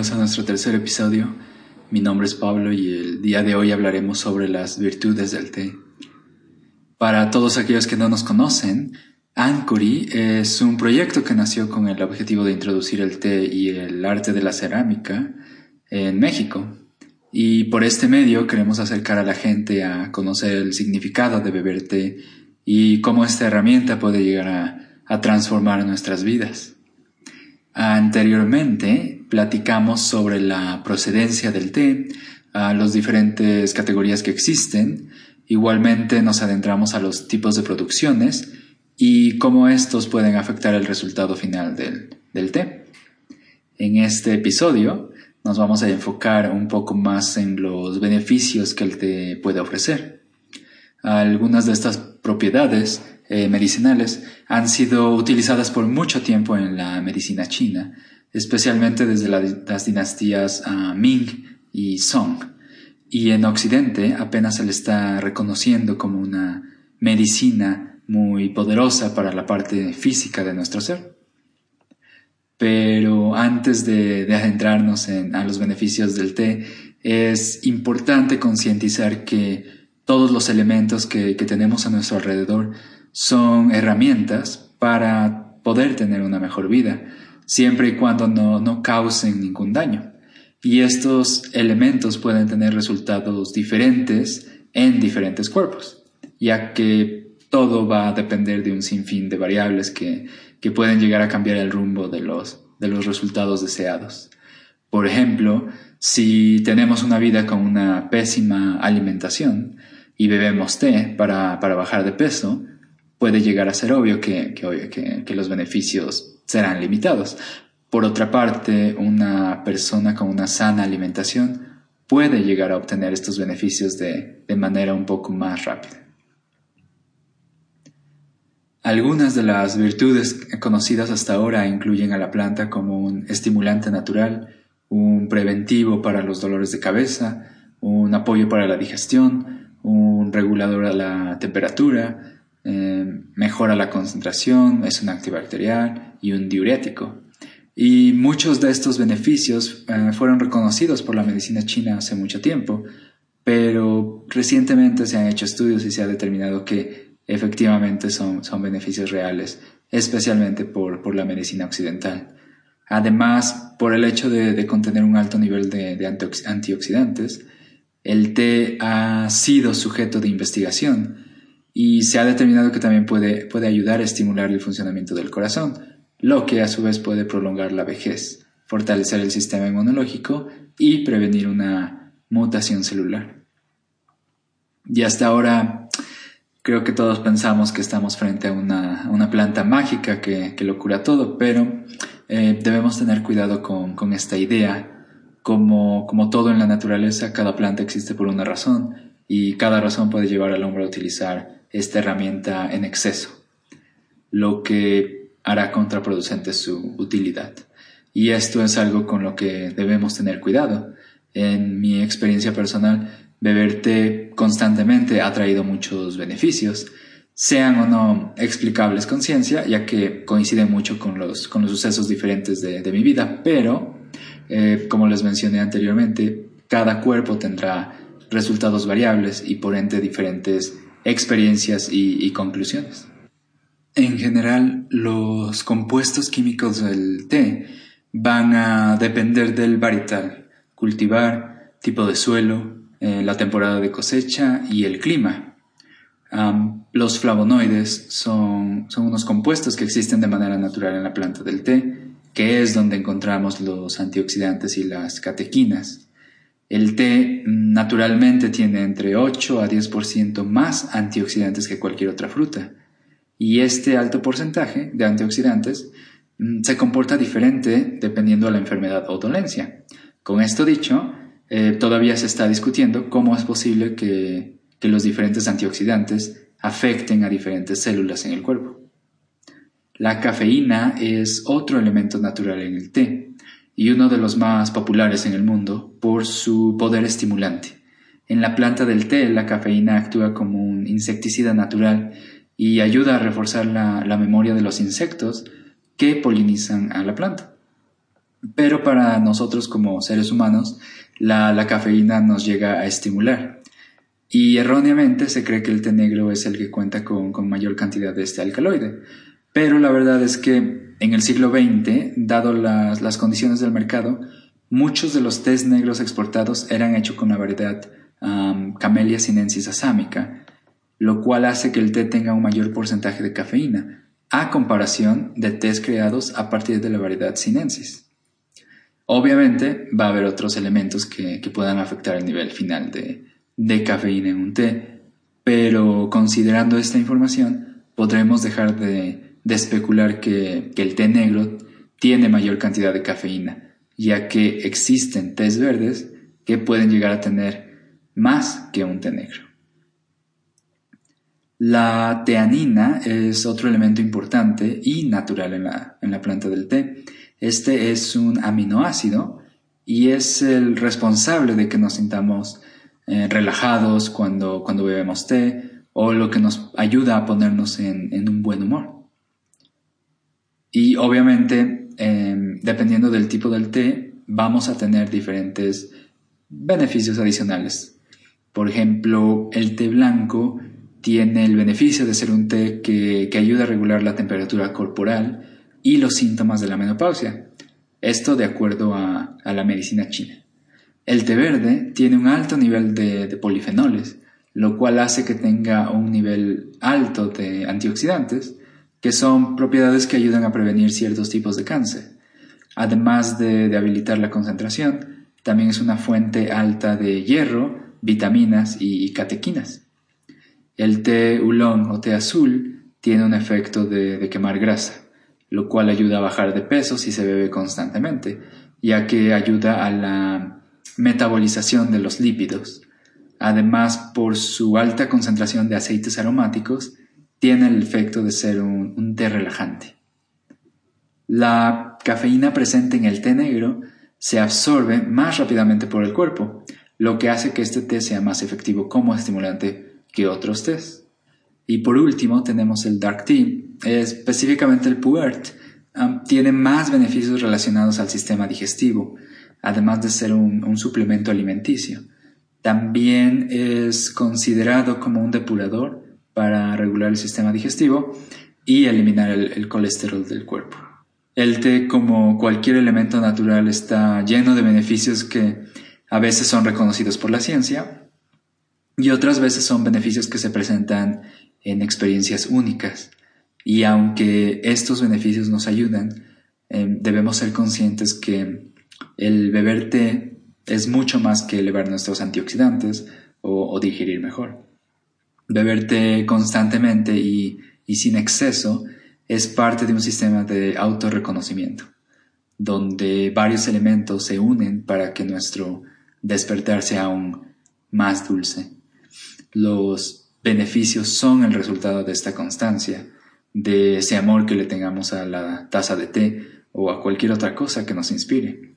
Bienvenidos a nuestro tercer episodio. Mi nombre es Pablo y el día de hoy hablaremos sobre las virtudes del té. Para todos aquellos que no nos conocen, Ancory es un proyecto que nació con el objetivo de introducir el té y el arte de la cerámica en México. Y por este medio queremos acercar a la gente a conocer el significado de beber té y cómo esta herramienta puede llegar a, a transformar nuestras vidas. Anteriormente platicamos sobre la procedencia del té, a las diferentes categorías que existen. Igualmente nos adentramos a los tipos de producciones y cómo estos pueden afectar el resultado final del, del té. En este episodio nos vamos a enfocar un poco más en los beneficios que el té puede ofrecer. Algunas de estas propiedades eh, medicinales han sido utilizadas por mucho tiempo en la medicina china, especialmente desde las dinastías ah, Ming y Song. Y en Occidente apenas se le está reconociendo como una medicina muy poderosa para la parte física de nuestro ser. Pero antes de, adentrarnos en, a los beneficios del té, es importante concientizar que todos los elementos que tenemos a nuestro alrededor son herramientas para poder tener una mejor vida, siempre y cuando no, causen ningún daño. Y estos elementos pueden tener resultados diferentes en diferentes cuerpos, ya que todo va a depender de un sinfín de variables que, que pueden llegar a cambiar el rumbo de los, de los resultados deseados. Por ejemplo, si tenemos una vida con una pésima alimentación y bebemos té para, para bajar de peso, puede llegar a ser obvio que, que, los beneficios serán limitados. Por otra parte, una persona con una sana alimentación puede llegar a obtener estos beneficios de, de manera un poco más rápida. Algunas de las virtudes conocidas hasta ahora incluyen a la planta como un estimulante natural, un preventivo para los dolores de cabeza, un apoyo para la digestión, un regulador a la temperatura, eh, mejora la concentración, es un antibacterial y un diurético. Y muchos de estos beneficios eh, fueron reconocidos por la medicina china hace mucho tiempo, pero recientemente se han hecho estudios y se ha determinado que efectivamente son, son beneficios reales, especialmente por, por la medicina occidental. Además, por el hecho de, contener un alto nivel de, de antioxidantes, el té ha sido sujeto de investigación y se ha determinado que también puede, puede ayudar a estimular el funcionamiento del corazón, lo que a su vez puede prolongar la vejez, fortalecer el sistema inmunológico y prevenir una mutación celular. Y hasta ahora creo que todos pensamos que estamos frente a una, planta mágica que, lo cura todo, pero eh, debemos tener cuidado con, con esta idea. Como, como todo en la naturaleza, cada planta existe por una razón y cada razón puede llevar al hombre a utilizar esta herramienta en exceso, lo que hará contraproducente su utilidad. Y esto es algo con lo que debemos tener cuidado. En mi experiencia personal, beber té constantemente ha traído muchos beneficios, sean o no explicables con ciencia, ya que coinciden mucho con los, con los sucesos diferentes de, mi vida, pero, eh, como les mencioné anteriormente, cada cuerpo tendrá resultados variables y por ende diferentes experiencias y, conclusiones. En general, los compuestos químicos del té van a depender del varietal, cultivar, tipo de suelo, eh, la temporada de cosecha y el clima. los flavonoides son, son, unos compuestos que existen de manera natural en la planta del té, que es donde encontramos los antioxidantes y las catequinas. El té naturalmente tiene entre 8 a 10% más antioxidantes que cualquier otra fruta. Y este alto porcentaje de antioxidantes mm, se comporta diferente dependiendo de la enfermedad o dolencia. Con esto dicho, eh, todavía se está discutiendo cómo es posible que, que los diferentes antioxidantes afecten a diferentes células en el cuerpo. La cafeína es otro elemento natural en el té y uno de los más populares en el mundo por su poder estimulante. En la planta del té, la cafeína actúa como un insecticida natural y ayuda a reforzar la, memoria de los insectos que polinizan a la planta. pero para nosotros como seres humanos la, cafeína nos llega a estimular. Y erróneamente se cree que el té negro es el que cuenta con, mayor cantidad de este alcaloide. Pero la verdad es que en el siglo XX, dado las, condiciones del mercado, muchos de los tés negros exportados eran hechos con la variedad Camellia sinensis asámica, lo cual hace que el té tenga un mayor porcentaje de cafeína, a comparación de tés creados a partir de la variedad sinensis. Obviamente va a haber otros elementos que, puedan afectar el nivel final de, cafeína en un té, pero considerando esta información podremos dejar de, especular que, que el té negro tiene mayor cantidad de cafeína, ya que existen tés verdes que pueden llegar a tener más que un té negro. La teanina es otro elemento importante y natural en la, en la planta del té este es un aminoácido y es el responsable de que nos sintamos eh, relajados cuando, cuando bebemos té o lo que nos ayuda a ponernos en, un buen humor. Y obviamente, em, dependiendo del tipo del té, vamos a tener diferentes beneficios adicionales. Por ejemplo, el té blanco tiene el beneficio de ser un té que, que ayuda a regular la temperatura corporal y los síntomas de la menopausia. Esto de acuerdo a, la medicina china. El té verde tiene un alto nivel de, de, polifenoles, lo cual hace que tenga un nivel alto de antioxidantes, que son propiedades que ayudan a prevenir ciertos tipos de cáncer. Además de, de habilitar la concentración, también es una fuente alta de hierro, vitaminas y catequinas. El té oolong o té azul tiene un efecto de quemar grasa lo cual ayuda a bajar de peso si se bebe constantemente, ya que ayuda a la metabolización de los lípidos. Además, por su alta concentración de aceites aromáticos, tiene el efecto de ser un, té relajante. La cafeína presente en el té negro se absorbe más rápidamente por el cuerpo, lo que hace que este té sea más efectivo como estimulante que otros tés. Y por último tenemos el dark tea, específicamente el puert. tiene más beneficios relacionados al sistema digestivo, además de ser un, suplemento alimenticio. También es considerado como un depurador para regular el sistema digestivo y eliminar el, colesterol del cuerpo. El té, como cualquier elemento natural, está lleno de beneficios que a veces son reconocidos por la ciencia y otras veces son beneficios que se presentan en experiencias únicas. Y aunque estos beneficios nos ayudan, em, debemos ser conscientes que el beber té es mucho más que elevar nuestros antioxidantes o, digerir mejor. Beber té constantemente y, y sin exceso es parte de un sistema de autorreconocimiento, donde varios elementos se unen para que nuestro despertar sea aún más dulce. Los beneficios son el resultado de esta constancia, de ese amor que le tengamos a la taza de té o a cualquier otra cosa que nos inspire.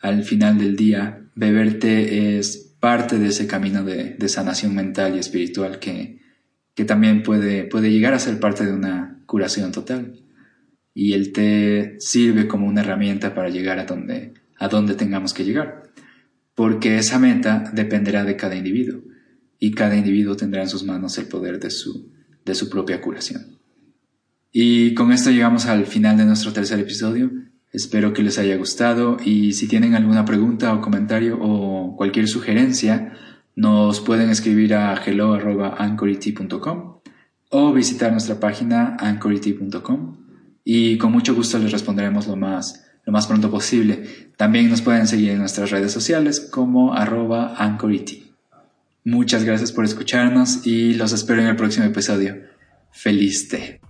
Al final del día, beber té es parte de ese camino de, sanación mental y espiritual que, también puede, llegar a ser parte de una curación total. Y el té sirve como una herramienta para llegar a donde, a donde tengamos que llegar, porque esa meta dependerá de cada individuo y cada individuo tendrá en sus manos el poder de su propia curación. Y con esto llegamos al final de nuestro tercer episodio. Espero que les haya gustado y si tienen alguna pregunta o comentario o cualquier sugerencia, nos pueden escribir a hello.anchority.com o visitar nuestra página anchority.com y con mucho gusto les responderemos lo más, lo más pronto posible. También nos pueden seguir en nuestras redes sociales como arroba anchority. Muchas gracias por escucharnos y los espero en el próximo episodio. Feliz té.